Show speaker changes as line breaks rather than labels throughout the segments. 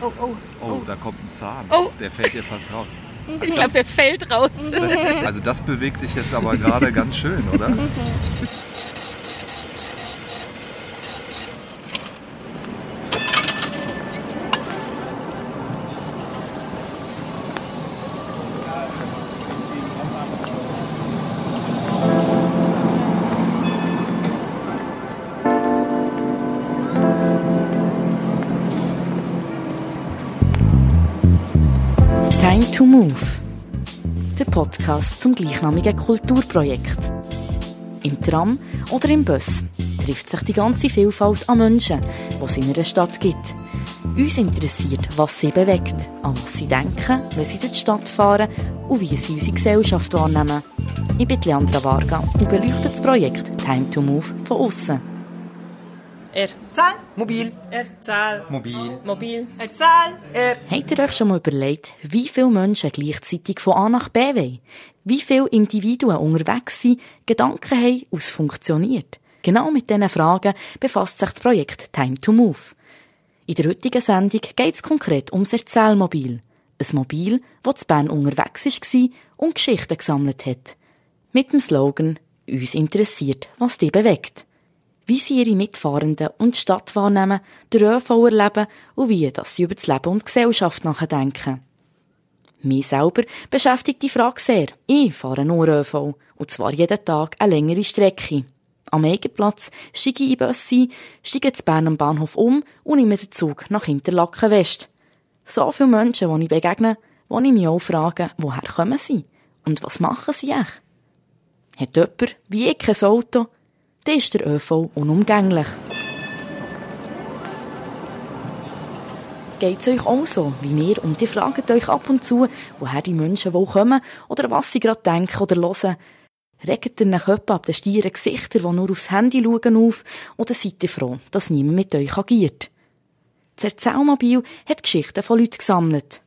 oh, oh, oh.
Oh, da kommt ein Zahn.
Oh.
Der fällt dir fast raus.
Ich glaube, der fällt raus.
Das, also das bewegt dich jetzt aber gerade ganz schön, oder?
Podcast zum gleichnamigen Kulturprojekt. Im Tram oder im Bus trifft sich die ganze Vielfalt an Menschen, die es in einer Stadt gibt. Uns interessiert, was sie bewegt, an was sie denken, wenn sie durch die Stadt fahren und wie sie unsere Gesellschaft wahrnehmen. Ich bin Leandra Varga und beleuchte das Projekt Time to Move von außen.
Erzähl.
Mobil.
Erzähl.
Mobil.
Mobil. Erzähl.
Habt ihr euch schon mal überlegt, wie viele Menschen gleichzeitig von A nach B wollen? Wie viele Individuen unterwegs sind, Gedanken haben und es funktioniert? Genau mit diesen Fragen befasst sich das Projekt Time to Move. In der heutigen Sendung geht es konkret ums Erzählmobil. Ein Mobil, das zu Bern unterwegs war und Geschichten gesammelt hat. Mit dem Slogan «Uns interessiert, was dich bewegt» wie sie ihre Mitfahrenden und die Stadt wahrnehmen, den ÖV erleben und wie dass sie über das Leben und die Gesellschaft nachdenken. Mich selber beschäftigt die Frage sehr. Ich fahre nur ÖV, und zwar jeden Tag eine längere Strecke. Am Eigenplatz steige ich in Bus ein, steige zu Bern am Bahnhof um und nehme den Zug nach Interlaken West. So viele Menschen, die ich begegne, wo ich mich auch frage, woher kommen sie? Und was machen sie echt? Hat jemand, wie ich, kein Auto, dann ist der ÖV unumgänglich. Geht es euch auch so wie mir und ihr fragt euch ab und zu, woher die Menschen wohl kommen oder was sie gerade denken oder hören? Regt ihr nach etwa ab den stieren Gesichtern, die nur aufs Handy schauen, auf oder seid ihr froh, dass niemand mit euch agiert? Das Erzählmobil hat Geschichten von Leuten gesammelt.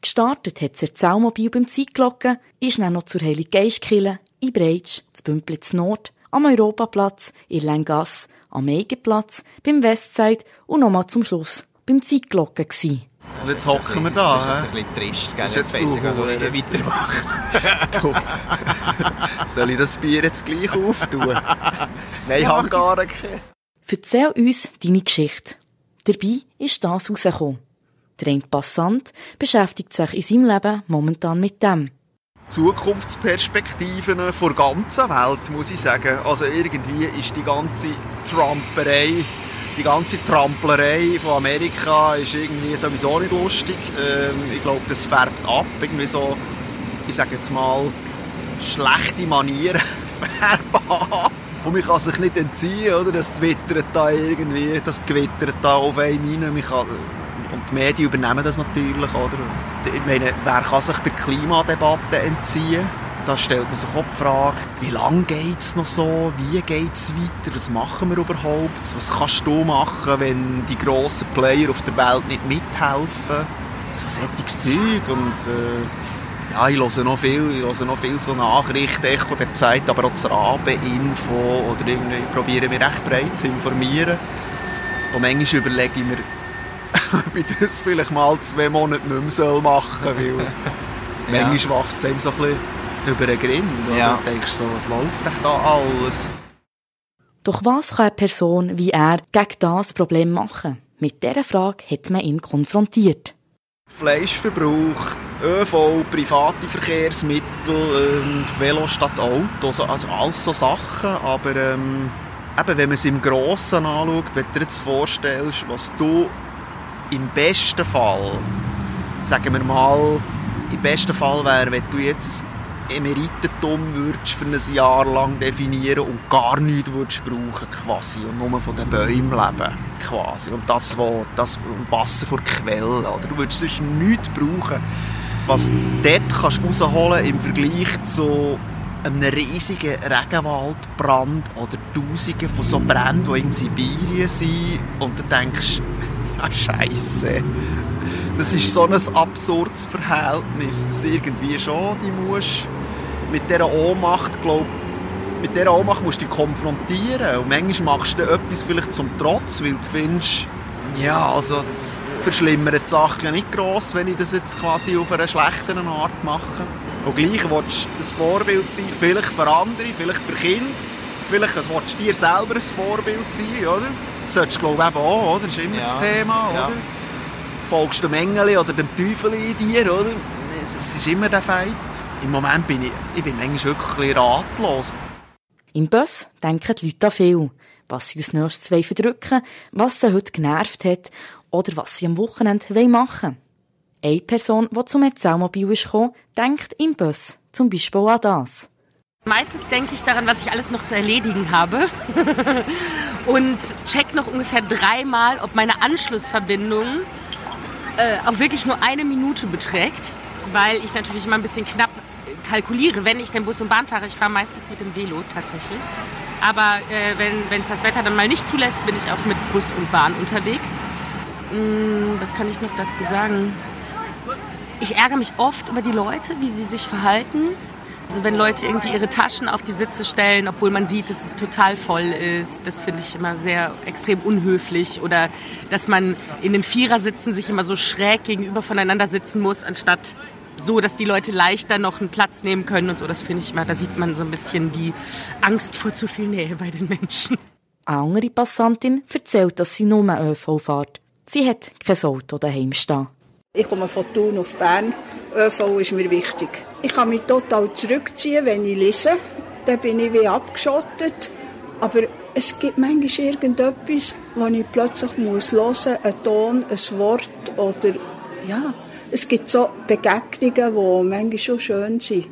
Gestartet hat das Erzählmobil beim Zeitglocken, ist dann noch zur Heilig Geistkirche, in Breitsch, zu Bümplitz Nord, am Europaplatz, in Lengasse, am Eigenplatz, beim Westside und nochmal zum Schluss beim Zeitglocken gsi.
Und jetzt hocken wir da.
Das ist
hä?
jetzt ein bisschen trist, gell?
Das ist jetzt
weiss ich gar
uh,
nicht, wie ich weitermache.
Du. Soll ich das Bier jetzt gleich auftun? Nein, ich habe gar keins.
Erzähl uns deine Geschichte. Dabei ist das rausgekommen. Der Passant beschäftigt sich in seinem Leben momentan mit dem.
Zukunftsperspektiven der ganzen Welt, muss ich sagen. Also irgendwie ist die ganze Trumperei, die ganze Tramplerei von Amerika ist irgendwie sowieso nicht lustig. Ähm, ich glaube, das färbt ab. Irgendwie so, ich sage jetzt mal, schlechte Manieren färben. Und man kann sich nicht entziehen, oder? Das twittert da irgendwie, das gewittert da auf einem rein. Und die Medien übernehmen das natürlich, oder? Ich meine, wer kann sich der Klimadebatte entziehen? Da stellt man sich auch die Frage, wie lange geht es noch so? Wie geht es weiter? Was machen wir überhaupt? Was kannst du machen, wenn die grossen Player auf der Welt nicht mithelfen? So sättiges Zeug und... Äh, ja, ich höre noch viel, ich höre noch viel so Nachrichten, Echo der Zeit, aber auch das Rabe-Info oder irgendwie ich probiere mich recht breit zu informieren. Und manchmal überlege ich mir, ob ich das vielleicht mal zwei Monate nicht mehr soll machen soll, weil
Ja.
manchmal wächst es einem so ein bisschen über den Grind. Oder?
Ja.
Du denkst so, was läuft echt da alles?
Doch was kann eine Person wie er gegen das Problem machen? Mit dieser Frage hat man ihn konfrontiert.
Fleischverbrauch, ÖV, private Verkehrsmittel, ähm, Velo statt Auto, so, also alles so Sachen, aber ähm, eben, wenn man es im Grossen anschaut, wenn du dir jetzt vorstellst, was du im besten Fall, sagen wir mal, im besten Fall wäre, wenn du jetzt ein Emeritentum würdest für ein Jahr lang definieren und gar nichts würdest brauchen quasi und nur von den Bäumen leben quasi. Und das, wo, das und Wasser vor Quelle oder? Du würdest sonst nichts brauchen. Was du dort kannst rausholen im Vergleich zu einem riesigen Regenwaldbrand oder Tausenden von so Bränden, die in Sibirien sind und du denkst, ja Scheiße, das ist so ein absurdes Verhältnis, dass irgendwie schon die musst mit dieser Ohnmacht, glaub, mit dieser Ohnmacht musst du dich konfrontieren und manchmal machst du etwas vielleicht zum Trotz, weil du findest, ja, also das, verschlimmert die Sache nicht gross, wenn ich das jetzt quasi auf einer schlechteren Art mache. Und gleich willst du ein Vorbild sein, vielleicht für andere, vielleicht für Kinder. Vielleicht willst du dir selber ein Vorbild sein, oder? Solltest du glaube ich eben auch, oder? Das ist immer ja. das Thema, oder? Ja. Folgst du dem Engel oder dem Teufel in dir, oder? Es, es, ist immer der Feind. Im Moment bin ich, ich bin eigentlich wirklich ratlos.
Im Bus denken die Leute an viel. Was sie als nächstes verdrücken was sie heute genervt hat oder was sie am Wochenende machen wollen. Eine Person, die zum Erzählmobil ist gekommen, denkt im Bus zum Beispiel an das.
Meistens denke ich daran, was ich alles noch zu erledigen habe. und check noch ungefähr dreimal, ob meine Anschlussverbindung äh, auch wirklich nur eine Minute beträgt. Weil ich natürlich immer ein bisschen knapp kalkuliere, wenn ich den Bus und Bahn fahre. Ich fahre meistens mit dem Velo tatsächlich. Aber äh, wenn es das Wetter dann mal nicht zulässt, bin ich auch mit Bus und Bahn unterwegs. Hm, was kann ich noch dazu sagen? Ich ärgere mich oft über die Leute, wie sie sich verhalten. Also wenn Leute irgendwie ihre Taschen auf die Sitze stellen, obwohl man sieht, dass es total voll ist, das finde ich immer sehr extrem unhöflich. Oder dass man in den Vierersitzen sich immer so schräg gegenüber voneinander sitzen muss, anstatt so, dass die Leute leichter noch einen Platz nehmen können und so. Das finde ich immer, da sieht man so ein bisschen die Angst vor zu viel Nähe bei den Menschen.
Eine andere Passantin erzählt, dass sie nur ÖV fährt. Sie hat kein Auto daheim stehen.
Ich komme von Thun auf Bern. ÖV ist mir wichtig. Ich kann mich total zurückziehen, wenn ich lese. Dann bin ich wie abgeschottet. Aber es gibt manchmal irgendetwas, wo ich plötzlich muss hören muss, ein Ton, ein Wort oder ja, es gibt so Begegnungen, die manchmal schon schön sind,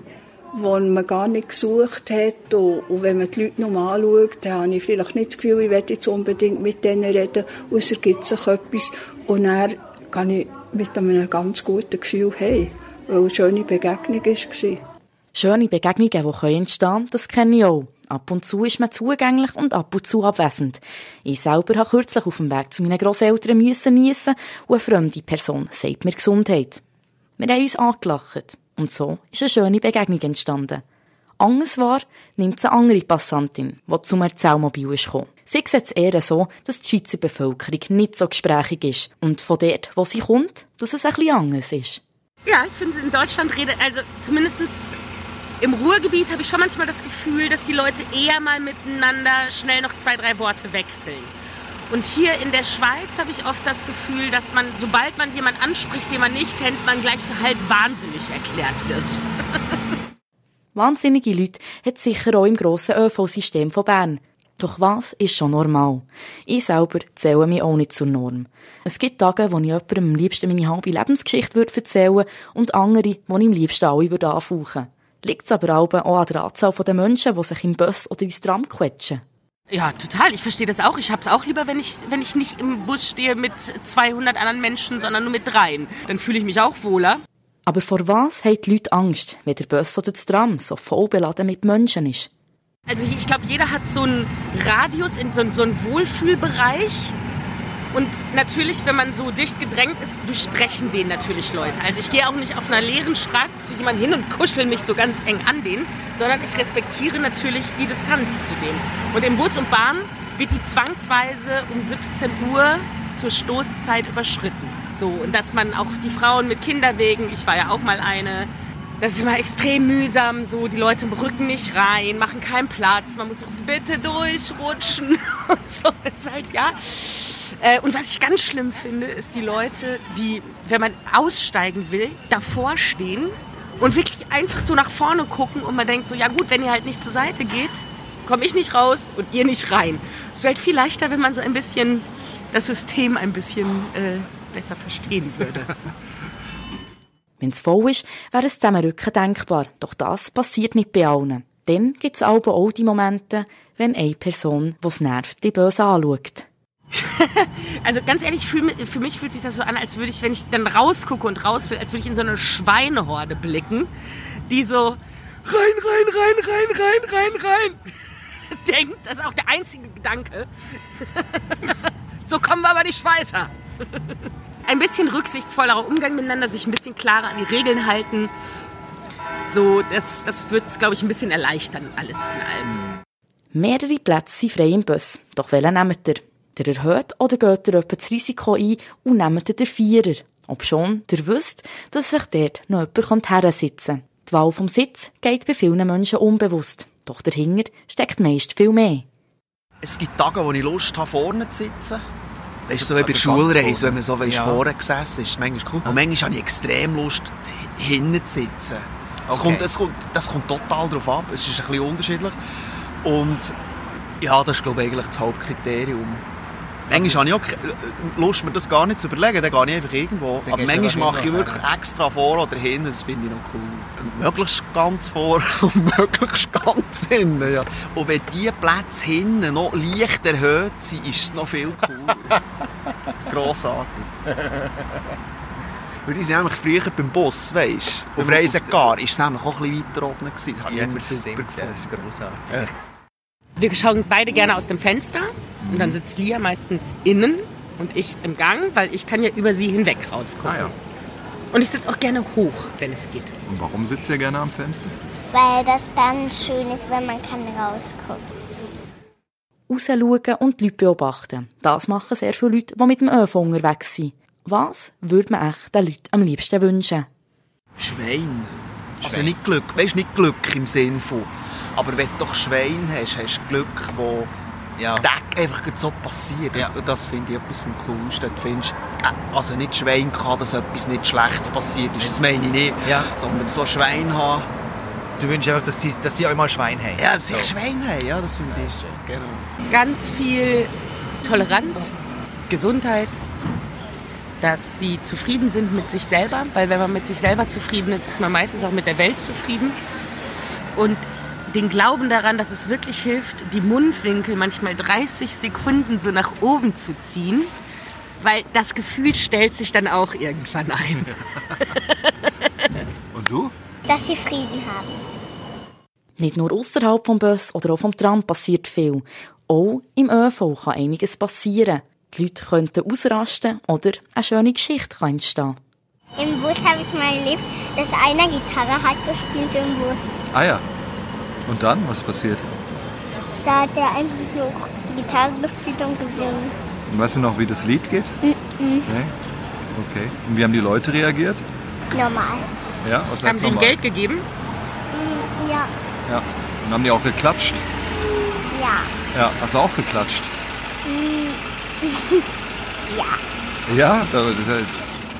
die man gar nicht gesucht hat. Und, und wenn man die Leute noch anschaut, dann habe ich vielleicht nicht das Gefühl, ich werde jetzt unbedingt mit denen reden, und es ergibt sich etwas. Und dann kann ich mit einem ganz guten Gefühl hey, weil es eine schöne Begegnung war.
Schöne Begegnungen, die entstehen können, das kenne ich auch. Ab und zu ist man zugänglich und ab und zu abwesend. Ich selber habe kürzlich auf dem Weg zu meinen Grosseltern müssen niesen und eine fremde Person sagt mir Gesundheit. Wir haben uns angelacht. Und so ist eine schöne Begegnung entstanden. Anders war, nimmt es eine andere Passantin, die zum Erzählmobil ist gekommen. Sie sieht es eher so, dass die Schweizer Bevölkerung nicht so gesprächig ist und von dort, wo sie kommt, dass es ein bisschen anders ist.
Ja, ich finde, in Deutschland redet, also zumindest im Ruhrgebiet habe ich schon manchmal das Gefühl, dass die Leute eher mal miteinander schnell noch zwei, drei Worte wechseln. Und hier in der Schweiz habe ich oft das Gefühl, dass man, sobald man jemanden anspricht, den man nicht kennt, man gleich für halb wahnsinnig erklärt wird.
Wahnsinnige Leute hat es sicher auch im grossen ÖV-System von Bern. Doch was ist schon normal? Ich selber zähle mich auch nicht zur Norm. Es gibt Tage, wo ich jemandem am liebsten meine halbe Lebensgeschichte erzählen würde und andere, wo ich am liebsten alle würde anfauchen Liegt es aber auch an der Anzahl der Menschen, die sich im Bus oder ins Tram quetschen.
Ja, total. Ich verstehe das auch. Ich habe es auch lieber, wenn ich, wenn ich nicht im Bus stehe mit 200 anderen Menschen, sondern nur mit dreien. Dann fühle ich mich auch wohler.
Aber vor was haben die Leute Angst, wenn der Bus oder das Tram so voll beladen mit Menschen ist?
Also ich glaube, jeder hat so einen Radius, in so, so einen Wohlfühlbereich. Und natürlich, wenn man so dicht gedrängt ist, durchbrechen den natürlich Leute. Also ich gehe auch nicht auf einer leeren Straße zu jemandem hin und kuschel mich so ganz eng an den, sondern ich respektiere natürlich die Distanz zu dem. Und im Bus und Bahn wird die zwangsweise um 17 Uhr zur Stoßzeit überschritten. So, und dass man auch die Frauen mit Kinderwegen, ich war ja auch mal eine, das ist immer extrem mühsam, so die Leute rücken nicht rein, machen keinen Platz, man muss rufen, bitte durchrutschen und so. Ist halt, ja. Äh, und was ich ganz schlimm finde, ist die Leute, die, wenn man aussteigen will, davor stehen und wirklich einfach so nach vorne gucken und man denkt so, ja gut, wenn ihr halt nicht zur Seite geht, komme ich nicht raus und ihr nicht rein. Es wäre halt viel leichter, wenn man so ein bisschen das System ein bisschen äh, besser verstehen würde.
Wenn es voll ist, wäre es Zusammenrücken denkbar. Doch das passiert nicht bei allen. Dann gibt es aber auch die Momente, wenn eine Person, die es nervt, die böse anschaut.
also ganz ehrlich, für, für, mich fühlt sich das so an, als würde ich, wenn ich dann rausgucke und raus will, als würde ich in so eine Schweinehorde blicken, die so rein, rein, rein, rein, rein, rein, rein denkt. Das ist auch der einzige Gedanke. so kommen wir aber nicht weiter. Ein bisschen rücksichtsvollerer Umgang miteinander, sich ein bisschen klarer an die Regeln halten. So, das, das wird es, glaube ich, ein bisschen erleichtern, alles in allem.
Mehrere Plätze sind frei im Bus. Doch welchen nehmt ihr? Der erhöht oder geht ihr etwa das Risiko ein und nehmt den Vierer. Ob schon, der wisst, dass sich dort noch jemand hersitzen kann. Die Wahl vom Sitz geht bei vielen Menschen unbewusst. Doch dahinter steckt meist viel mehr.
Es gibt Tage, wo ich Lust habe, vorne zu sitzen. Weißt du, so wie bei der Schulreise, wenn man so weißt,
Ja.
vorne gesessen ist, ist manchmal cool. Und manchmal habe ich extrem Lust, hinten zu sitzen. Es
Okay.
kommt, es kommt, das kommt total darauf ab. Es ist ein bisschen unterschiedlich. Und ja, das ist, glaube ich, eigentlich das Hauptkriterium. Manchmal habe ich auch Lust, mir das gar nicht zu überlegen. Dann gehe ich einfach irgendwo.
Dann
Aber manchmal mache ich
hin,
wirklich extra vor oder hinten. Das finde ich noch cool. Möglichst ganz vor und möglichst ganz hinten. Ja. Und wenn diese Plätze hinten noch leicht erhöht sind, ist es noch viel cooler. das ist grossartig. Weil die sind nämlich früher beim Bus, weißt du? Auf Reisegar ist es nämlich auch ein bisschen weiter oben. Gewesen. Das habe ich immer super
Stimmt,
gefunden.
das ist grossartig.
Ja.
Wir schauen beide gerne aus dem Fenster und dann sitzt Lia meistens innen und ich im Gang, weil ich kann ja über sie hinweg rausgucken.
Ah ja.
Und ich sitze auch gerne hoch, wenn es geht.
Und warum sitzt ihr gerne am Fenster?
Weil das dann schön ist, wenn man kann rausgucken.
Rausschauen und die Leute beobachten. Das machen sehr viele Leute, die mit dem ÖV unterwegs sind. Was würde man echt den Leuten am liebsten wünschen?
Schwein. Also nicht Glück, weißt nicht Glück im Sinn von. Aber wenn du doch Schwein hast, hast du Glück, wo
Ja.
Tag einfach so passiert.
Ja.
Und das finde ich etwas vom Coolsten. Du findest, äh, also nicht Schwein kann, dass etwas nicht Schlechtes passiert ist, das meine ich nicht.
Ja.
Sondern so Schwein haben.
Du wünschst einfach, dass sie, dass sie auch mal Schwein haben.
Ja, dass ich Schwein habe, ja, das finde ich schön. Genau.
Ganz viel Toleranz, Gesundheit, dass sie zufrieden sind mit sich selber, weil wenn man mit sich selber zufrieden ist, ist man meistens auch mit der Welt zufrieden. Und den Glauben daran, dass es wirklich hilft, die Mundwinkel manchmal 30 Sekunden so nach oben zu ziehen, weil das Gefühl stellt sich dann auch irgendwann ein.
Und du?
Dass sie Frieden haben.
Nicht nur außerhalb vom Bus oder auch vom Tram passiert viel. Auch im ÖV kann einiges passieren. Die Leute könnten ausrasten oder eine schöne Geschichte kann entstehen.
Im Bus habe ich mal erlebt, dass einer Gitarre hat gespielt im Bus.
Ah ja. Und dann? Was passiert?
Da hat er einfach nur Gitarre gespielt und gesungen.
Und weißt du noch, wie das Lied geht? Nee? Okay. Und wie haben die Leute reagiert?
Normal.
Ja, was
Haben sie ihm? Geld gegeben?
Mm, Ja,
Ja. Und haben die auch geklatscht?
ja.
Ja. Hast du auch geklatscht?
Ja.
Ja? Da, da,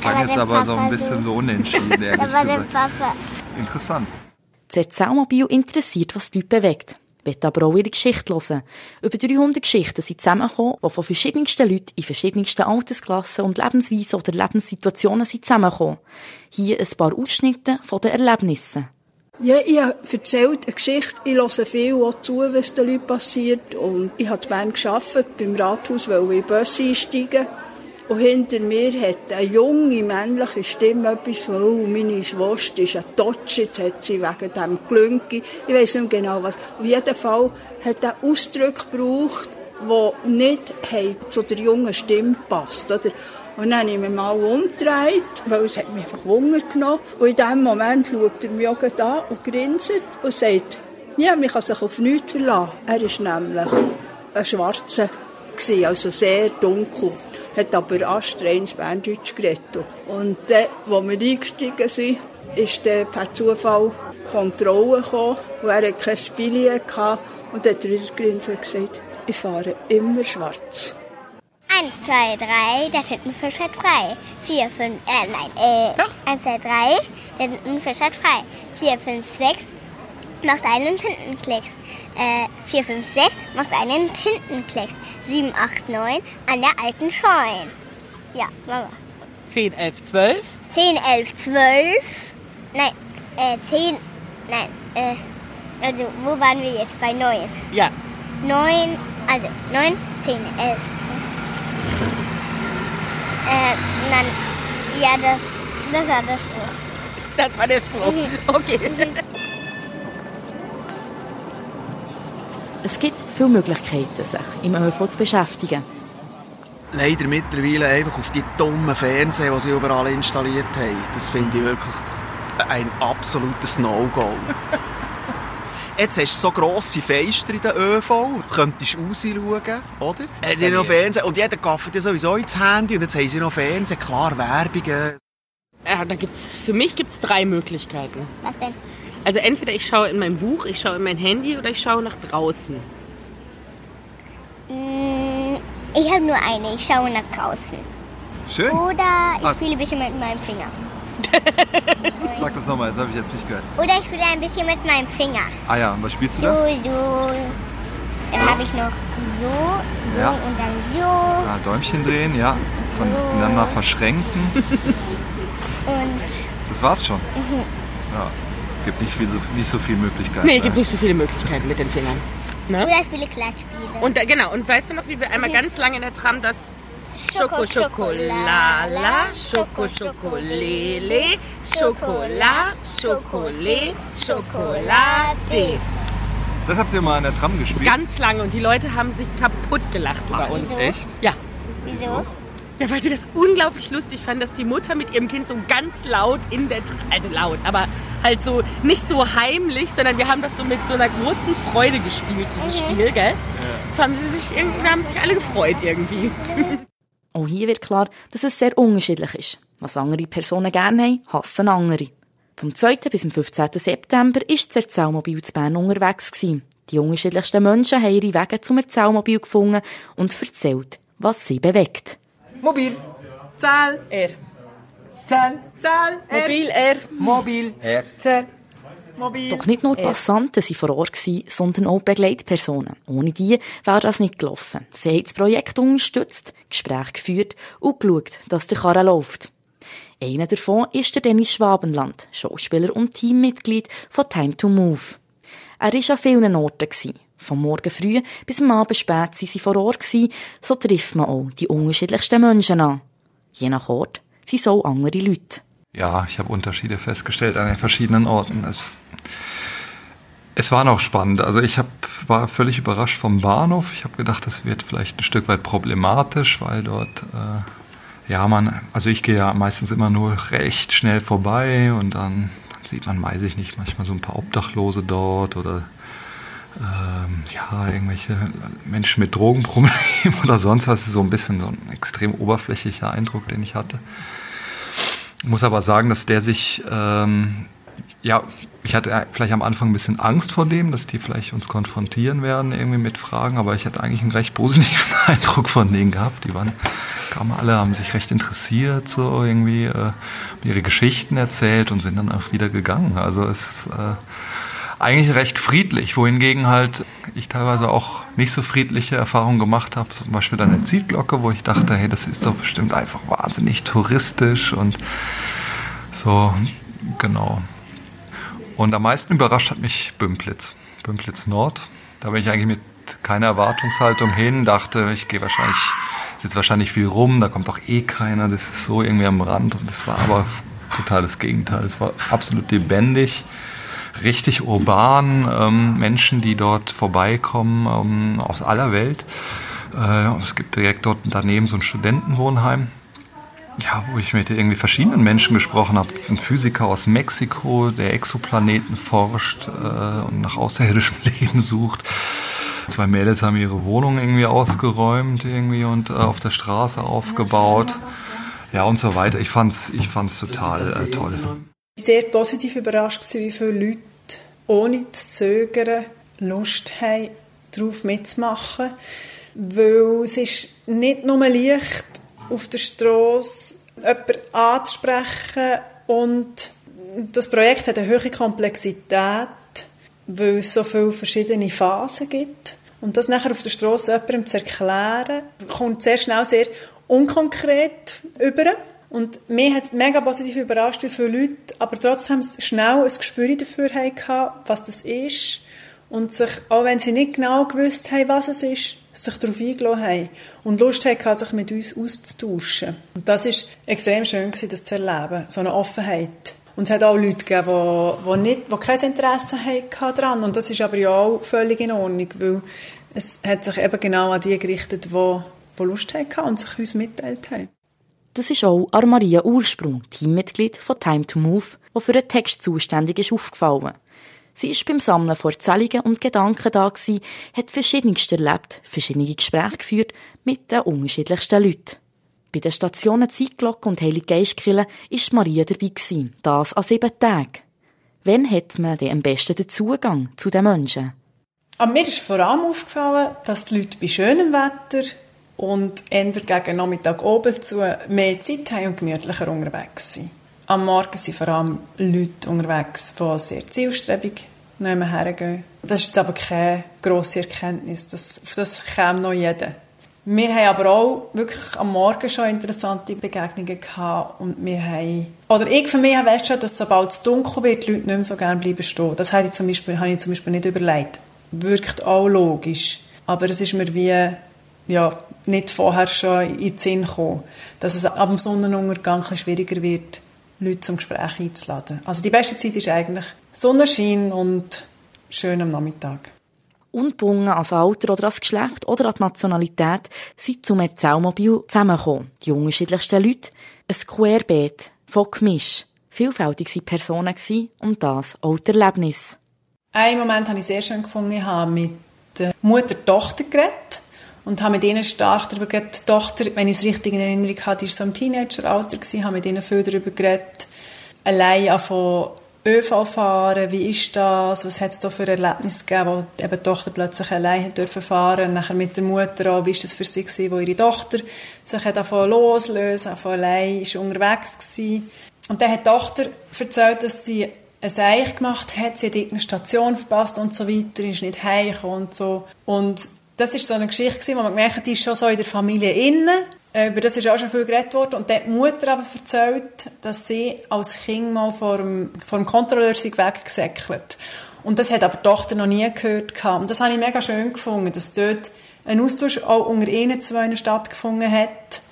klang
Aber
jetzt aber so ein bisschen
so-
unentschieden, ehrlich gesagt.
Papa.
Interessant.
Erzählmobil interessiert, was die Leute bewegt. Will aber auch ihre Geschichte hören. Über 300 Geschichten sind zusammengekommen, die von verschiedensten Leuten in verschiedensten Altersklassen und Lebensweisen oder Lebenssituationen sind zusammengekommen. Hier ein paar Ausschnitte von den Erlebnissen.
Ja, ich habe erzählt eine Geschichte. Ich höre viel zu, was den Leuten passiert. Und ich habe in Bern gearbeitet, beim Rathaus, weil ich in Bus einsteigen. Und hinter mir hat eine junge männliche Stimme etwas von, oh, meine Schwester ist ein Totsch, jetzt hat sie wegen dem Glünki. Ich weiss nicht genau was. Auf jeden Fall hat er Ausdrücke gebraucht, die nicht zu der jungen Stimme passt. Oder? Und dann habe ich mich mal umgedreht, weil es hat mich einfach Wunder genommen. Und in diesem Moment schaut er mich auch an und grinst und sagt, ja, man kann sich auf nichts verlassen. Er war nämlich ein Schwarzer, also sehr dunkel, hat aber astreines Berndeutsch geredet. Und dann, als wir eingestiegen sind, ist dann per Zufall Kontrolle gekommen und er hatte kein Billett gehabt. und dann hat er wieder gegrinst und gesagt, ich fahre immer schwarz.
Eins, zwei, drei, der Tintenfisch hat frei. Vier, fünf, äh, nein, äh, eins, zwei, drei, der Tintenfisch hat frei. Vier, fünf, sechs, macht einen Tintenklecks. Äh, vier, fünf, sechs, macht einen Tintenklecks. Sieben, acht, neun, an der alten Scheun. Ja, Mama.
10, 11, 12.
Zehn, elf, zwölf, nein, äh, zehn, nein, äh, also, wo waren wir jetzt? Bei neun.
Ja,
Neun, also neun, zehn, elf, zwölf. Äh, dann, ja, das, das war das Spruch.
das war der Spruch. Okay.
Es gibt viele Möglichkeiten, sich im ÖV zu beschäftigen.
Leider mittlerweile einfach auf die dummen Fernseher, die sie überall installiert haben. Das finde ich wirklich ein absolutes No-Go. Jetzt hast du so grosse Fenster in den ÖV, du könntest rausschauen, oder? Äh, sie haben noch Fernsehen und jeder gafft ja sowieso ins Handy und jetzt haben sie noch Fernsehen, klar, Werbungen.
Ja, da gibt's, für mich gibt es drei Möglichkeiten.
Was denn?
Also entweder ich schaue in mein Buch, ich schaue in mein Handy oder ich schaue nach draußen.
Ich habe nur eine, ich schaue nach draußen.
Schön.
Oder ich
Ah.
spiele ein bisschen mit meinem Finger.
Sag das nochmal, das habe ich jetzt nicht gehört.
Oder ich spiele ein bisschen mit meinem Finger.
Ah ja, und was spielst du
So,
da?
so. Dann habe ich noch so, so
Ja.
und dann so.
Ah, Däumchen drehen, ja. Voneinander verschränken.
Und
Das war's schon. Ja. Gibt nicht, viel, so, nicht so viel Möglichkeiten.
Nee,
ne?
gibt nicht so viele Möglichkeiten mit den Fingern. Ne?
oder ich spiele Klatschspiele.
Und da, genau, und weißt du noch, wie wir einmal ganz lange in der Tram das Schoko Schokolala, Schoko Schokolele, Schokola, Schokole, Schokolade.
Das habt ihr mal in der Tram gespielt?
Ganz lange und die Leute haben sich kaputt gelacht über uns.
wieso?
Echt?
Ja.
Wieso?
Ja, weil sie das unglaublich lustig fand, dass die Mutter mit ihrem Kind so ganz laut in der, also laut, aber halt so nicht so heimlich, sondern wir haben das so mit so einer großen Freude gespielt, dieses Spiel, gell? Das haben sie sich irgendwie, wir haben sich alle gefreut irgendwie.
Auch hier wird klar, dass es sehr unterschiedlich ist. Was andere Personen gerne haben, hassen andere. Vom 2. bis zum 15. September war das Erzählmobil zu Bern unterwegs. Gewesen. Die unterschiedlichsten Menschen haben ihre Wege zum Erzählmobil gefunden und erzählt, was sie bewegt.
Mobil. Zahl.
Er.
Zahl. Zahl. R.
Mobil, er.
Mobil. R. Zahl. Mobil.
Doch nicht nur die Passanten waren vor Ort, sondern auch Begleitpersonen. Ohne die wäre das nicht gelaufen. Sie haben das Projekt unterstützt, Gespräche geführt und geschaut, dass der Karren läuft. Einer davon ist der Dennis Schwabenland, Schauspieler und Teammitglied von Time to Move. Er war an vielen Orten. Vom Morgen früh bis am Abend spät waren sie vor Ort. gewesen. So trifft man auch die unterschiedlichsten Menschen an. Je nach Ort sind auch andere Leute.
Ja, ich habe Unterschiede festgestellt an den verschiedenen Orten. Es, es war noch spannend. Also ich hab, war völlig überrascht vom Bahnhof. Ich habe gedacht, das wird vielleicht ein Stück weit problematisch, weil dort, äh, ja, man, also ich gehe ja meistens immer nur recht schnell vorbei und dann, sieht man, weiß ich nicht, manchmal so ein paar Obdachlose dort oder ja, irgendwelche Menschen mit Drogenproblemen oder sonst was. Das ist so ein bisschen so ein extrem oberflächlicher Eindruck, den ich hatte. Ich muss aber sagen, dass der sich, ähm, ja, ich hatte vielleicht am Anfang ein bisschen Angst vor dem, dass die vielleicht uns konfrontieren werden irgendwie mit Fragen, aber ich hatte eigentlich einen recht positiven Eindruck von denen gehabt. Die waren, kamen alle, haben sich recht interessiert, so irgendwie äh, ihre Geschichten erzählt und sind dann auch wieder gegangen. Also es ist äh, eigentlich recht friedlich, wohingegen halt ich teilweise auch nicht so friedliche Erfahrungen gemacht habe, zum Beispiel an der Zielglocke, wo ich dachte, hey, das ist doch bestimmt einfach wahnsinnig touristisch und so, genau. Und am meisten überrascht hat mich Bümplitz, Bümplitz Nord. Da bin ich eigentlich mit keiner Erwartungshaltung hin, dachte, ich gehe wahrscheinlich, sitze wahrscheinlich viel rum, da kommt doch eh keiner, das ist so irgendwie am Rand und das war aber total das Gegenteil. Es war absolut lebendig richtig urban, ähm, Menschen, die dort vorbeikommen ähm, aus aller Welt. Äh, es gibt direkt dort daneben so ein Studentenwohnheim. Ja, wo ich mit irgendwie verschiedenen Menschen gesprochen habe. Ein Physiker aus Mexiko, der Exoplaneten forscht äh, und nach außerirdischem Leben sucht. Zwei Mädels haben ihre Wohnung irgendwie ausgeräumt irgendwie und äh, auf der Straße aufgebaut. Ja, und so weiter. Ich fand's, ich fand's total äh, toll.
Ich war sehr positiv überrascht, wie viele Leute ohne zu zögern Lust haben, darauf mitzumachen. Weil es ist nicht nur leicht, auf der Straße jemanden anzusprechen und das Projekt hat eine hohe Komplexität, weil es so viele verschiedene Phasen gibt. Und das nachher auf der Straße jemandem zu erklären, kommt sehr schnell sehr unkonkret über. Und mich hat es mega positiv überrascht, wie viele Leute aber trotzdem schnell ein Gespür dafür hatten, was das ist. Und sich, auch wenn sie nicht genau gewusst haben, was es ist, sich darauf eingelassen haben. Und Lust hatten, sich mit uns auszutauschen. Und das war extrem schön, gewesen, das zu erleben. So eine Offenheit. Und es hat auch Leute gegeben, die, die, die kein Interesse hatten daran. Und das ist aber ja auch völlig in Ordnung, weil es hat sich eben genau an die gerichtet, die, die Lust hatten und sich uns mitteilt haben.
Das ist auch Armaria Ursprung, Teammitglied von Time to Move, die für den Text zuständig ist, aufgefallen. Sie ist beim Sammeln von Erzählungen und Gedanken da gewesen, hat verschiedenste erlebt, verschiedene Gespräche geführt mit den unterschiedlichsten Leuten. Bei den Stationen Zeitglocke und Heilige Geistkirche ist Maria dabei gewesen, das an sieben Tagen. Wann hat man denn am besten den Zugang zu den Menschen?
Aber mir ist vor allem aufgefallen, dass die Leute bei schönem Wetter und eher gegen Nachmittag oben zu mehr Zeit haben und gemütlicher unterwegs sind. Am Morgen sind vor allem Leute unterwegs, die sehr zielstrebig hergehen. Das ist aber keine grosse Erkenntnis. Das, das käme noch jeder. Wir haben aber auch wirklich am Morgen schon interessante Begegnungen gehabt und wir haben, oder ich für mich habe schon, dass sobald es dunkel wird, die Leute nicht mehr so gerne bleiben stehen. Das habe ich zum Beispiel, habe ich zum Beispiel nicht überlegt. Wirkt auch logisch. Aber es ist mir wie, ja, nicht vorher schon in den Sinn gekommen, dass es ab dem Sonnenuntergang schwieriger wird, Leute zum Gespräch einzuladen. Also die beste Zeit ist eigentlich Sonnenschein und schön am Nachmittag.
Ungebunden als Alter oder als Geschlecht oder die Nationalität sind zum Erzählmobil zusammengekommen. Die unterschiedlichsten Leute, ein Querbeet von Gemisch. Vielfältig waren Personen und das auch das Erlebnis.
Einen Moment habe ich sehr schön gefunden. Ich habe mit der Mutter-Tochter geredet und habe mit ihnen stark darüber geredet. Die Tochter, wenn ich es richtig in Erinnerung habe, war so im Teenageralter, habe mit ihnen viel darüber geredet. Allein von ÖV fahren, wie ist das, was hat es da für Erlebnisse gegeben, wo eben die Tochter plötzlich allein dürfen fahren und nachher mit der Mutter auch, wie ist das für sie gewesen, wo ihre Tochter sich hat davon loslösen, von allein ist unterwegs gewesen. Und dann hat die Tochter erzählt, dass sie ein Eich gemacht hat, sie hat irgendeine Station verpasst und so weiter, ist nicht heimgekommen und so. Und das ist so eine Geschichte wo man gemerkt hat, die ist schon so in der Familie innen äh, über das ist auch schon viel geredet worden. Und dann hat die Mutter aber erzählt, dass sie als Kind mal vor dem, vor dem Kontrolleur sich weggesäckelt. Und das hat aber die Tochter noch nie gehört. Und das habe ich mega schön gefunden, dass dort ein Austausch auch unter ihnen zwei stattgefunden hat,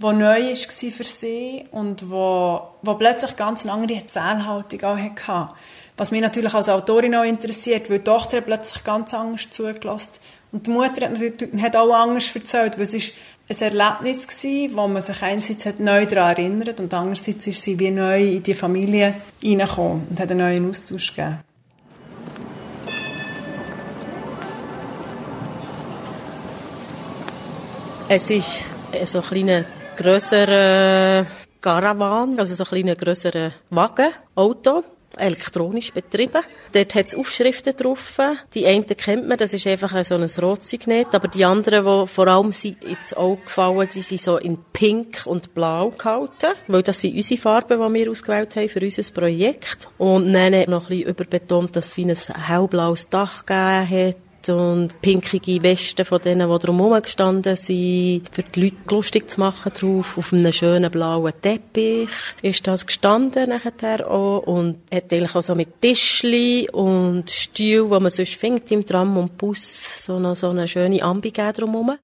der neu war für sie und wo, wo plötzlich ganz eine andere Erzählhaltung auch hatte. Was mich natürlich als Autorin auch interessiert, weil die Tochter plötzlich ganz anders zugelassen. Und die Mutter hat, hat auch anders erzählt, weil es ist ein Erlebnis gewesen, wo man sich einerseits hat neu daran erinnert und andererseits ist sie wie neu in die Familie hineingekommen und hat einen neuen Austausch gegeben.
Es ist so ein kleiner, grösserer Caravan, also so ein kleiner, grösserer Wagen, Auto elektronisch betrieben. Dort hat es Aufschriften drauf. Die einen kennt man, das ist einfach so ein Rotsignet, aber die anderen, die vor allem ins Auge gefallen, die sind so in Pink und Blau gehalten, weil das sind unsere Farben, die wir ausgewählt haben für unser Projekt. Und dann noch ein bisschen überbetont, dass es wie ein hellblaues Dach gegeben hat und pinkige Westen von denen, die drumherum gestanden sind, für die Leute lustig zu machen drauf. Auf einem schönen blauen Teppich ist das gestanden nachher auch und hat eigentlich auch so mit Tischli und Stühlen, wo man sonst findet im Tram und Bus, so noch so eine schöne Ambi drumherum.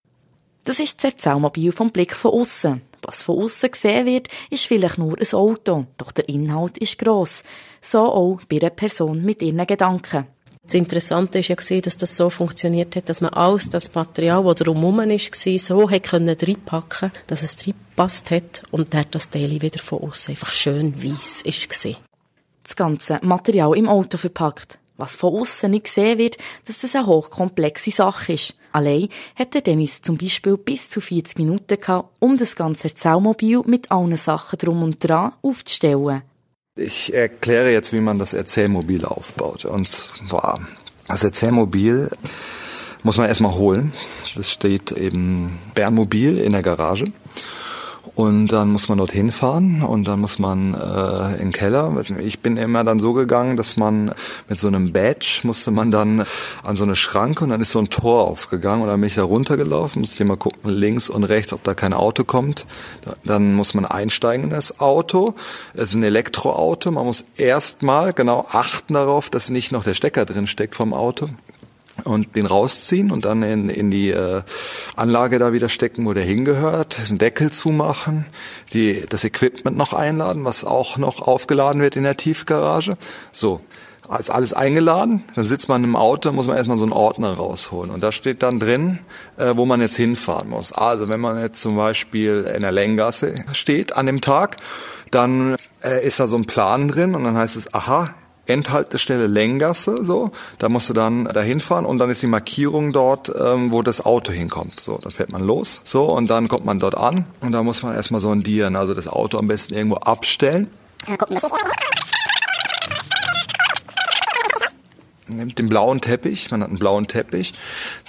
Das ist das Erzählmobil vom Blick von außen. Was von außen gesehen wird, ist vielleicht nur ein Auto, doch der Inhalt ist gross. So auch bei einer Person mit ihren Gedanken.
Das Interessante ist ja gesehen, dass das so funktioniert hat, dass man alles das Material, das drumherum war, so hat können reinpacken, dass es reingepasst hat und dann das Teil wieder von außen einfach schön weiss gesehen.
Das ganze Material im Auto verpackt. Was von außen nicht gesehen wird, dass das eine hochkomplexe Sache ist. Allein hat der Dennis zum Beispiel bis zu 40 Minuten gehabt, um das ganze Erzählmobil mit allen Sachen drum und dran aufzustellen.
Ich erkläre jetzt, wie man das Erzählmobil aufbaut. Und zwar, das Erzählmobil muss man erstmal holen. Das steht eben Bernmobil in der Garage. Und dann muss man dorthin fahren und dann muss man äh, in den Keller. Ich bin immer dann so gegangen, dass man mit so einem Badge musste man dann an so eine Schranke und dann ist so ein Tor aufgegangen und dann bin ich da runtergelaufen, musste ich immer gucken links und rechts, ob da kein Auto kommt. Dann muss man einsteigen in das Auto. Es ist ein Elektroauto. Man muss erstmal genau achten darauf, dass nicht noch der Stecker drin steckt vom Auto und den rausziehen und dann in, in die äh, Anlage da wieder stecken, wo der hingehört, den Deckel zumachen, die, das Equipment noch einladen, was auch noch aufgeladen wird in der Tiefgarage. So, ist alles eingeladen, dann sitzt man im Auto, muss man erstmal so einen Ordner rausholen. Und da steht dann drin, äh, wo man jetzt hinfahren muss. Also wenn man jetzt zum Beispiel in der Längasse steht an dem Tag, dann äh, ist da so ein Plan drin und dann heißt es, aha, Endhaltestelle Lenggasse, so. Da musst du dann dahin fahren und dann ist die Markierung dort, ähm, wo das Auto hinkommt. So, dann fährt man los, so, und dann kommt man dort an und da muss man erstmal sondieren, also das Auto am besten irgendwo abstellen. Nimmt den blauen Teppich, man hat einen blauen Teppich,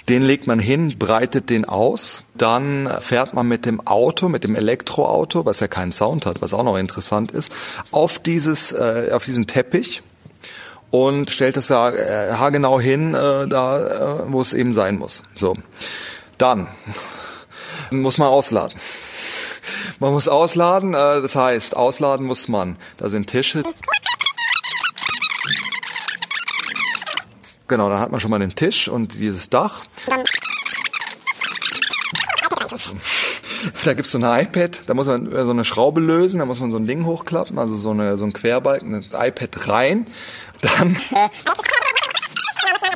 den legt man hin, breitet den aus, dann fährt man mit dem Auto, mit dem Elektroauto, was ja keinen Sound hat, was auch noch interessant ist, auf dieses, äh, auf diesen Teppich und stellt das ja äh, haargenau hin, äh, da, äh, wo es eben sein muss. So, dann muss man ausladen. Man muss ausladen, äh, das heißt, ausladen muss man. Da sind Tische. Genau, dann hat man schon mal den Tisch und dieses Dach. Da gibt's so ein iPad, da muss man so eine Schraube lösen, da muss man so ein Ding hochklappen, also so, eine, so ein Querbalken, das iPad rein. Dann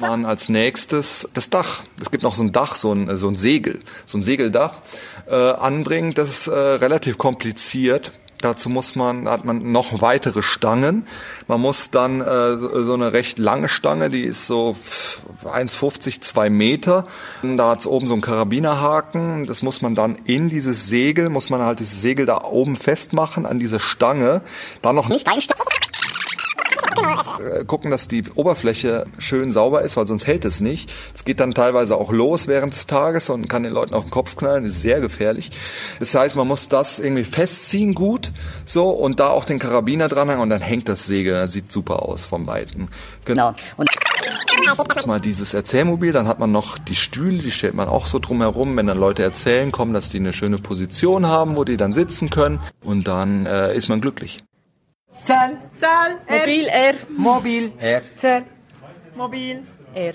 man als nächstes das Dach. Es gibt noch so ein Dach, so ein, so ein Segel, so ein Segeldach äh, anbringen. Das ist äh, relativ kompliziert. Dazu muss man, hat man noch weitere Stangen. Man muss dann äh, so eine recht lange Stange, die ist so 1,50, 2 Meter. Da hat es oben so einen Karabinerhaken. Das muss man dann in dieses Segel, muss man halt dieses Segel da oben festmachen an diese Stange. Dann noch nicht einstellen äh, gucken, dass die Oberfläche schön sauber ist, weil sonst hält es nicht. Es geht dann teilweise auch los während des Tages und kann den Leuten auf den Kopf knallen, ist sehr gefährlich. Das heißt, man muss das irgendwie festziehen gut, so, und da auch den Karabiner dranhängen und dann hängt das Segel, das sieht super aus vom Weiten. Genau. Und mal dieses Erzählmobil, dann hat man noch die Stühle, die stellt man auch so drumherum, wenn dann Leute erzählen kommen, dass die eine schöne Position haben, wo die dann sitzen können und dann äh, ist man glücklich.
Zahl, Zahl,
R. Mobil, R.
Mobil,
R.
Zahl, Mobil,
R.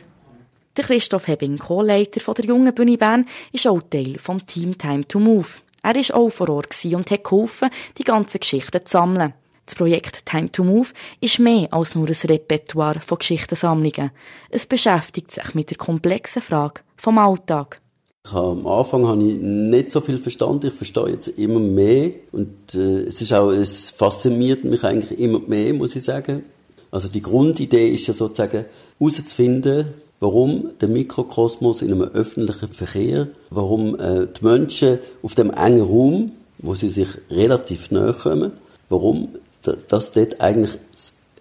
Der Christoph Hebbing, Co-Leiter der Jungen Bühne Bern, ist auch Teil vom Team Time to Move. Er war auch vor Ort und hat geholfen, die ganzen Geschichten zu sammeln. Das Projekt Time to Move ist mehr als nur ein Repertoire von Geschichtensammlungen. Es beschäftigt sich mit der komplexen Frage vom Alltag.
Habe, am Anfang habe ich nicht so viel verstanden. Ich verstehe jetzt immer mehr. Und äh, es ist auch, es fasziniert mich eigentlich immer mehr, muss ich sagen. Also die Grundidee ist ja sozusagen herauszufinden, warum der Mikrokosmos in einem öffentlichen Verkehr, warum äh, die Menschen auf dem engen Raum, wo sie sich relativ nahe kommen, warum dass dort eigentlich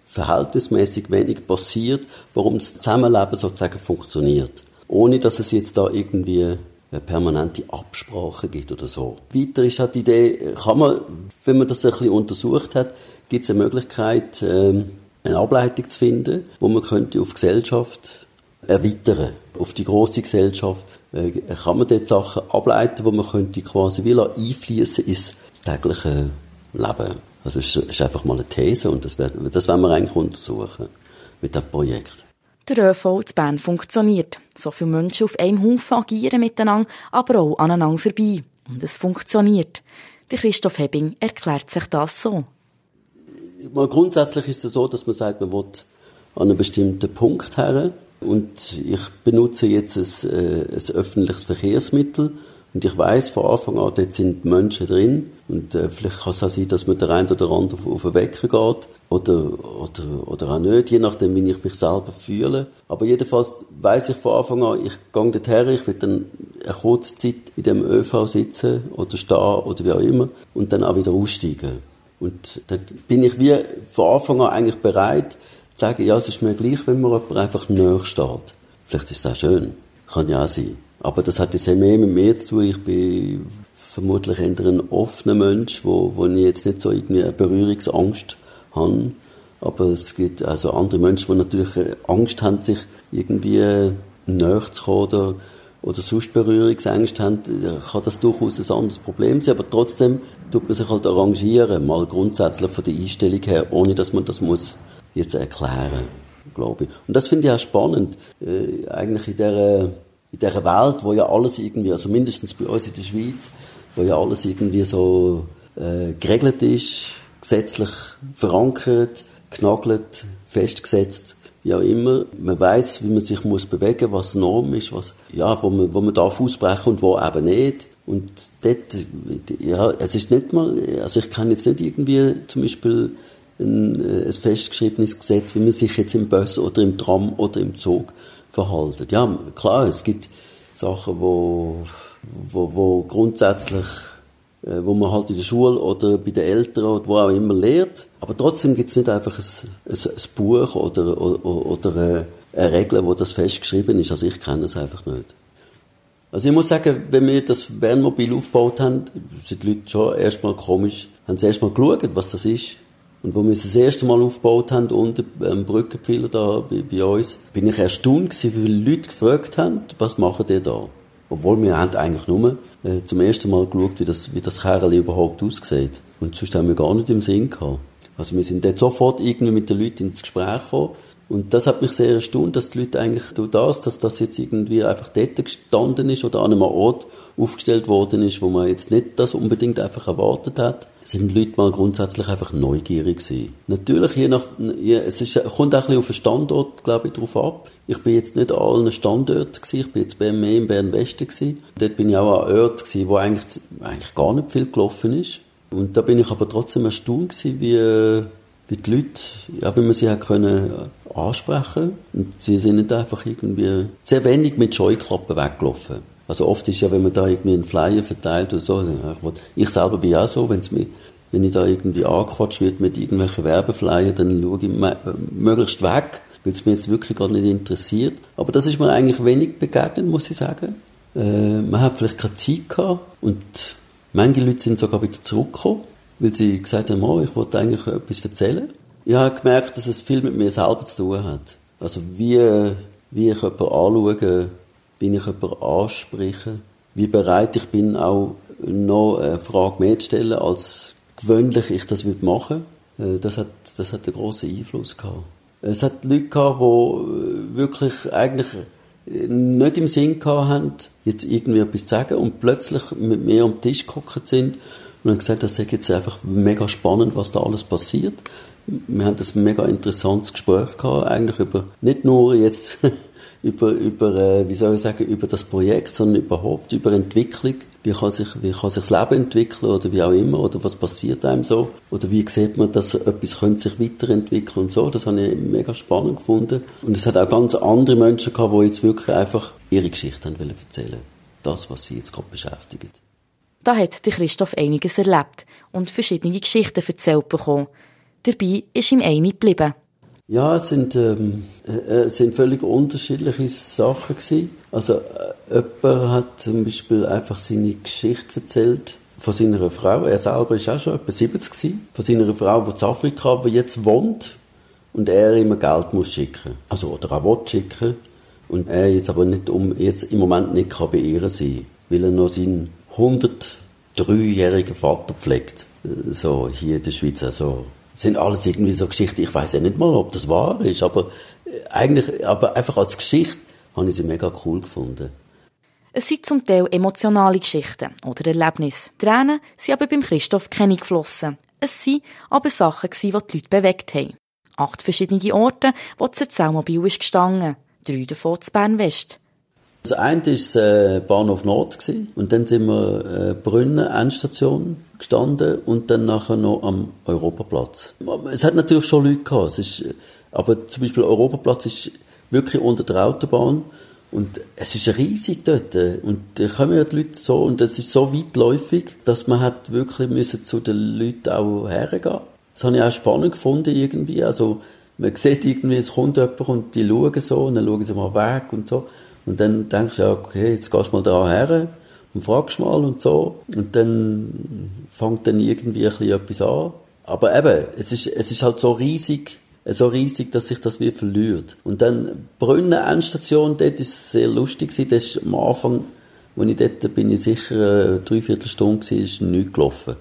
verhältnismäßig wenig passiert, warum das Zusammenleben sozusagen funktioniert. Ohne dass es jetzt da irgendwie permanente Absprache gibt oder so. Weiter ist halt die Idee, kann man, wenn man das ein bisschen untersucht hat, gibt es eine Möglichkeit, ähm, eine Ableitung zu finden, wo man könnte auf Gesellschaft erweitern, auf die große Gesellschaft. Äh, kann man dort Sachen ableiten, wo man könnte quasi wie einfließen ins tägliche Leben. Also es ist einfach mal eine These und das, werden, wir eigentlich untersuchen mit dem Projekt.
Der ÖV zu Bern funktioniert. So viele Menschen auf einem Haufen agieren miteinander, aber auch aneinander vorbei. Und es funktioniert. Christoph Hebbing erklärt sich das so.
Mal grundsätzlich ist es so, dass man sagt, man will an einen bestimmten Punkt her. Und ich benutze jetzt ein, äh, ein öffentliches Verkehrsmittel und ich weiß von Anfang an, dort sind Menschen drin. Und äh, vielleicht kann es auch sein, dass man der eine oder andere auf, auf den Wecker geht. Oder, oder, oder auch nicht, je nachdem, wie ich mich selber fühle. Aber jedenfalls weiß ich von Anfang an, ich gehe dorthin, ich will dann eine kurze Zeit in dem ÖV sitzen oder stehen oder wie auch immer und dann auch wieder aussteigen. Und dann bin ich wie von Anfang an eigentlich bereit zu sagen, ja, es ist mir gleich, wenn mir jemand einfach näher steht. Vielleicht ist das auch schön. Kann ja auch sein. Aber das hat jetzt mehr mit mir zu tun. Ich bin vermutlich eher ein offener Mensch, wo, wo ich jetzt nicht so irgendwie eine Berührungsangst habe. Aber es gibt also andere Menschen, die natürlich Angst haben, sich irgendwie näher zu kommen oder, oder sonst Berührungsängste haben, kann das durchaus ein anderes Problem sein. Aber trotzdem tut man sich halt arrangieren, mal grundsätzlich von der Einstellung her, ohne dass man das muss jetzt erklären, glaube ich. Und das finde ich auch spannend, äh, eigentlich in der in dieser Welt, wo ja alles irgendwie, also mindestens bei uns in der Schweiz, wo ja alles irgendwie so äh, geregelt ist, gesetzlich verankert, genagelt, festgesetzt, wie auch immer. Man weiß, wie man sich muss bewegen, was Norm ist, was ja, wo man, wo man darf ausbrechen und wo eben nicht. Und dort, ja, es ist nicht mal, also ich kann jetzt nicht irgendwie zum Beispiel ein, äh, ein festgeschriebenes Gesetz, wie man sich jetzt im Bus oder im Tram oder im Zug verhaltet. Ja, klar, es gibt Sachen, wo, wo, wo grundsätzlich äh, wo man halt in der Schule oder bei den Eltern oder wo auch immer lehrt. Aber trotzdem gibt es nicht einfach ein, ein, ein Buch oder, oder, oder eine, Regel, wo das festgeschrieben ist. Also ich kenne es einfach nicht. Also ich muss sagen, wenn wir das Wohnmobil aufgebaut haben, sind die Leute schon erstmal komisch, haben sie erstmal geschaut, was das ist. Und wo wir es das erste Mal aufgebaut haben, unter dem Brückenpfeiler da bei, bei uns, bin ich erstaunt gewesen, wie viele Leute gefragt haben, was machen die da? Obwohl wir haben eigentlich nur äh, zum ersten Mal geschaut, wie das, wie das Kerl überhaupt aussieht. Und sonst haben wir gar nicht im Sinn gehabt. Also wir sind dort sofort irgendwie mit den Leuten ins Gespräch gekommen. Und das hat mich sehr erstaunt, dass die Leute eigentlich durch das, dass das jetzt irgendwie einfach dort gestanden ist oder an einem Ort aufgestellt worden ist, wo man jetzt nicht das unbedingt einfach erwartet hat, sind die Leute mal grundsätzlich einfach neugierig gewesen. Natürlich, je nach, es ist, kommt auch ein bisschen auf den Standort, glaube ich, drauf ab. Ich bin jetzt nicht an allen Standorten gewesen, ich bin jetzt bei mehr in Bern-Westen gewesen. Dort bin ich auch an Orten gewesen, wo eigentlich, eigentlich gar nicht viel gelaufen ist. Und da bin ich aber trotzdem erstaunt gewesen, wie, wie die Leute, ja, wie man sie hat können ansprechen. Und sie sind nicht einfach irgendwie sehr wenig mit Scheuklappen weggelaufen. Also oft ist ja, wenn man da irgendwie einen Flyer verteilt oder so, also ich selber bin auch so, wenn's mir, wenn ich da irgendwie angequatscht wird mit irgendwelchen Werbeflyer, dann schaue ich möglichst weg, weil es mich jetzt wirklich gar nicht interessiert. Aber das ist mir eigentlich wenig begegnet, muss ich sagen. Äh, man hat vielleicht keine Zeit gehabt und manche Leute sind sogar wieder zurückgekommen, weil sie gesagt haben, oh, ich wollte eigentlich etwas erzählen. Ich habe gemerkt, dass es viel mit mir selber zu tun hat. Also wie, wie ich jemanden anschaue, wie ich jemanden anspreche, wie bereit ich bin, auch noch eine Frage mehr zu stellen, als gewöhnlich ich das machen würde. Äh, das hat, das hat einen grossen Einfluss gehabt. Es hat Leute gehabt, die wirklich eigentlich nicht im Sinn gehabt haben, jetzt irgendwie etwas zu sagen und plötzlich mit mir am Tisch gekommen sind und haben gesagt, das ist jetzt einfach mega spannend, was da alles passiert. Wir haben das mega interessantes Gespräch gehabt, eigentlich über, nicht nur jetzt über, über äh, wie soll ich sagen, über das Projekt, sondern überhaupt über Entwicklung. Wie kann sich, wie kann sich das Leben entwickeln oder wie auch immer, oder was passiert einem so? Oder wie sieht man, dass etwas könnte sich weiterentwickeln und so. Das habe ich mega spannend gefunden. Und es hat auch ganz andere Menschen gehabt, die jetzt wirklich einfach ihre Geschichte haben wollen erzählen. Das, was sie jetzt gerade beschäftigt.
Da hat Christoph einiges erlebt und verschiedene Geschichten erzählt bekommen. Dabei ist ihm eine geblieben.
Ja, es sind, ähm, äh, äh, sind völlig unterschiedliche Sachen gewesen. Also äh, jemand hat zum Beispiel einfach seine Geschichte erzählt von seiner Frau. Er selber ist auch schon etwa 70 gewesen. Von seiner Frau, die in Afrika die jetzt wohnt und er immer Geld muss schicken. Also oder auch will schicken. Und er jetzt aber nicht um, jetzt im Moment nicht kann bei ihr sein, weil er noch seinen 103-jährigen Vater pflegt. Äh, so hier in der Schweiz. Also sind alles irgendwie so Geschichten. Ich weiß ja nicht mal, ob das wahr ist, aber äh, eigentlich, aber einfach als Geschichte habe ich sie mega cool gefunden.
Es sind zum Teil emotionale Geschichten oder Erlebnisse. Tränen sind aber beim Christoph keine geflossen. Es sind aber Sachen, die die Leute bewegt haben. Acht verschiedene Orte, wo das Erzählmobil ist gestanden. Drei davon zu Bern-West.
Das eine war äh, Bahnhof Nord und dann sind wir äh, Brünnen, Endstation gestanden und dann nachher noch am Europaplatz. Es hat natürlich schon Leute gehabt, ist, aber zum Beispiel Europaplatz ist wirklich unter der Autobahn und es ist riesig dort und da kommen ja die Leute so und es ist so weitläufig, dass man hat wirklich müssen zu den Leuten auch hergehen. Das habe ich auch spannend gefunden irgendwie, also man sieht irgendwie, es kommt jemand und die schauen so und dann schauen sie mal weg und so. Und dann denkst du, ja, okay, jetzt gehst du mal da her und fragst mal und so. Und dann fängt dann irgendwie ein bisschen etwas an. Aber eben, es ist, es ist halt so riesig, so riesig, dass sich das wie verliert. Und dann Brünnen Endstation, dort ist sehr lustig. Das ist am Anfang, als ich dort bin ich sicher eine Dreiviertelstunde gewesen, ist nichts gelaufen.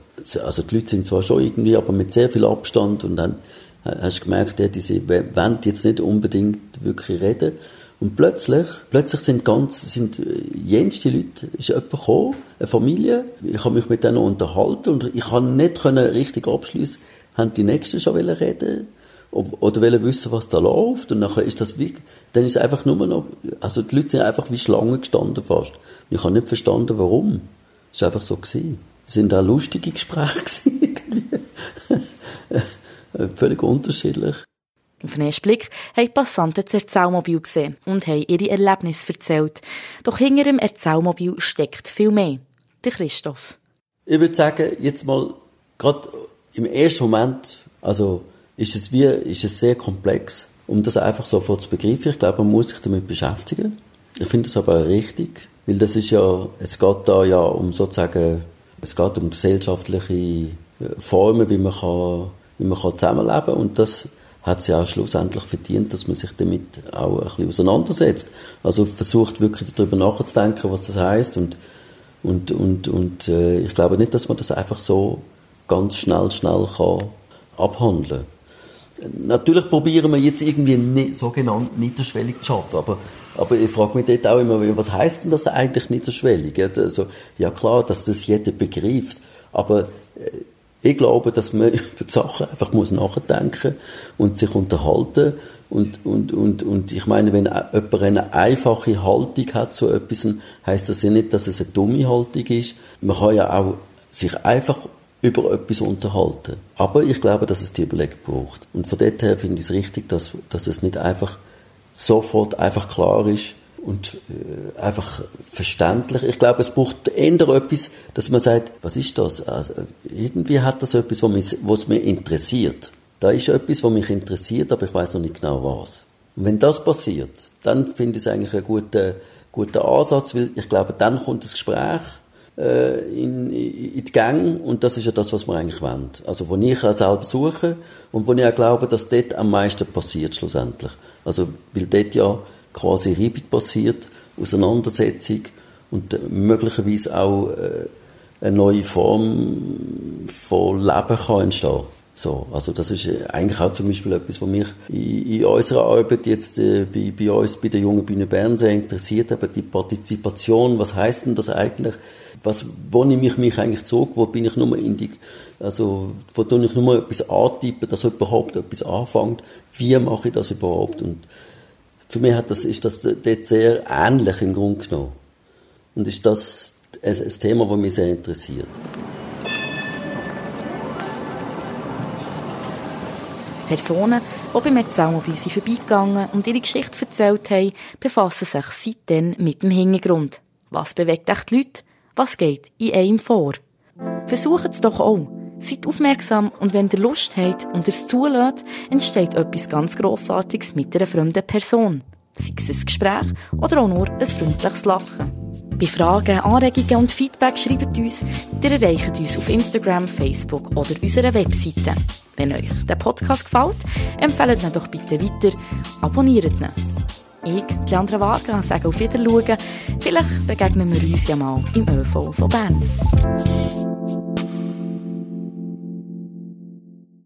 Also die Leute sind zwar schon irgendwie, aber mit sehr viel Abstand und dann hast du gemerkt, die wollen jetzt nicht unbedingt wirklich reden. Und plötzlich, plötzlich sind ganz, sind äh, jenste Leute, ist jemand gekommen, eine Familie, ich habe mich mit denen unterhalten und ich kann nicht können richtig abschließen, haben die Nächsten schon reden oder wollen wissen, was da läuft und nachher ist das wie, dann ist einfach nur noch, also die Leute sind einfach wie Schlangen gestanden fast. Ich habe nicht verstanden, warum. Es ist einfach so gewesen. Es sind auch lustige Gespräche irgendwie. Völlig unterschiedlich.
Auf den ersten Blick haben die Passanten das Erzählmobil gesehen und haben ihre Erlebnisse erzählt. Doch hinter dem Erzählmobil steckt viel mehr. Der Christoph.
Ich würde sagen, jetzt mal, gerade im ersten Moment, also ist es wie, ist es sehr komplex, um das einfach sofort zu begreifen. Ich glaube, man muss sich damit beschäftigen. Ich finde das aber richtig, weil das ist ja, es geht da ja um sozusagen, es geht um gesellschaftliche Formen, wie man kann, wie man kann zusammenleben und das hat sie auch schlussendlich verdient, dass man sich damit auch ein bisschen auseinandersetzt. Also versucht wirklich darüber nachzudenken, was das heißt und und und und äh, ich glaube nicht, dass man das einfach so ganz schnell schnell kann abhandeln. Natürlich probieren wir jetzt irgendwie nicht, sogenannt niederschwellig zu schaffen, aber aber ich frage mich dort auch immer, was heißt denn das eigentlich niederschwellig? Also, ja klar, dass das jeder begreift, aber äh, ich glaube, dass man über die Sachen einfach muss nachdenken und sich unterhalten und, und, und, und ich meine, wenn jemand eine einfache Haltung hat zu etwas, heißt das ja nicht, dass es eine dumme Haltung ist. Man kann ja auch sich einfach über etwas unterhalten. Aber ich glaube, dass es die Überlegung braucht. Und von dort her finde ich es richtig, dass, dass es nicht einfach sofort einfach klar ist, und äh, einfach verständlich. Ich glaube, es braucht eher etwas, dass man sagt, was ist das? Also, irgendwie hat das etwas, was mich, interessiert. Da ist etwas, was mich interessiert, aber ich weiß noch nicht genau was. Und wenn das passiert, dann finde ich es eigentlich einen guten, guten Ansatz, weil ich glaube, dann kommt das Gespräch äh, in, in die Gänge und das ist ja das, was wir eigentlich wollen. Also wo ich auch selber suche und wo ich auch glaube, dass dort am meisten passiert schlussendlich. Also weil dort ja quasi Reibung passiert, Auseinandersetzung und äh, möglicherweise auch äh, eine neue Form von Leben kann entstehen. So, also das ist äh, eigentlich auch zum Beispiel etwas, was mich in, in unserer Arbeit jetzt äh, bei, bei uns bei der Jungen Bühne Bern sehr interessiert, aber die Partizipation, was heißt denn das eigentlich? Was, wo nehme ich mich eigentlich zurück? Wo bin ich nur in die, also, wo tue ich nur etwas antippen, dass überhaupt etwas anfängt? Wie mache ich das überhaupt? Und für mich hat das, ist das dort sehr ähnlich im Grunde genommen. Und ist das ein, Thema, das mich sehr interessiert.
Personen, die beim Erzählmobil sind vorbeigegangen und ihre Geschichte erzählt haben, befassen sich seitdem mit dem Hintergrund. Was bewegt echt die Leute? Was geht in einem vor? Versuchen es doch auch. Seid aufmerksam und wenn ihr Lust habt und ihr es zulässt, entsteht etwas ganz Grossartiges mit einer fremden Person. Sei es ein Gespräch oder auch nur ein freundliches Lachen. Bei Fragen, Anregungen und Feedback schreibt uns, ihr erreicht uns auf Instagram, Facebook oder unserer Webseite. Wenn euch der Podcast gefällt, empfehlt ihn doch bitte weiter, abonniert ihn. Ich, Leandra Waga, sage auf Wiedersehen. Vielleicht begegnen wir uns ja mal im ÖV von Bern.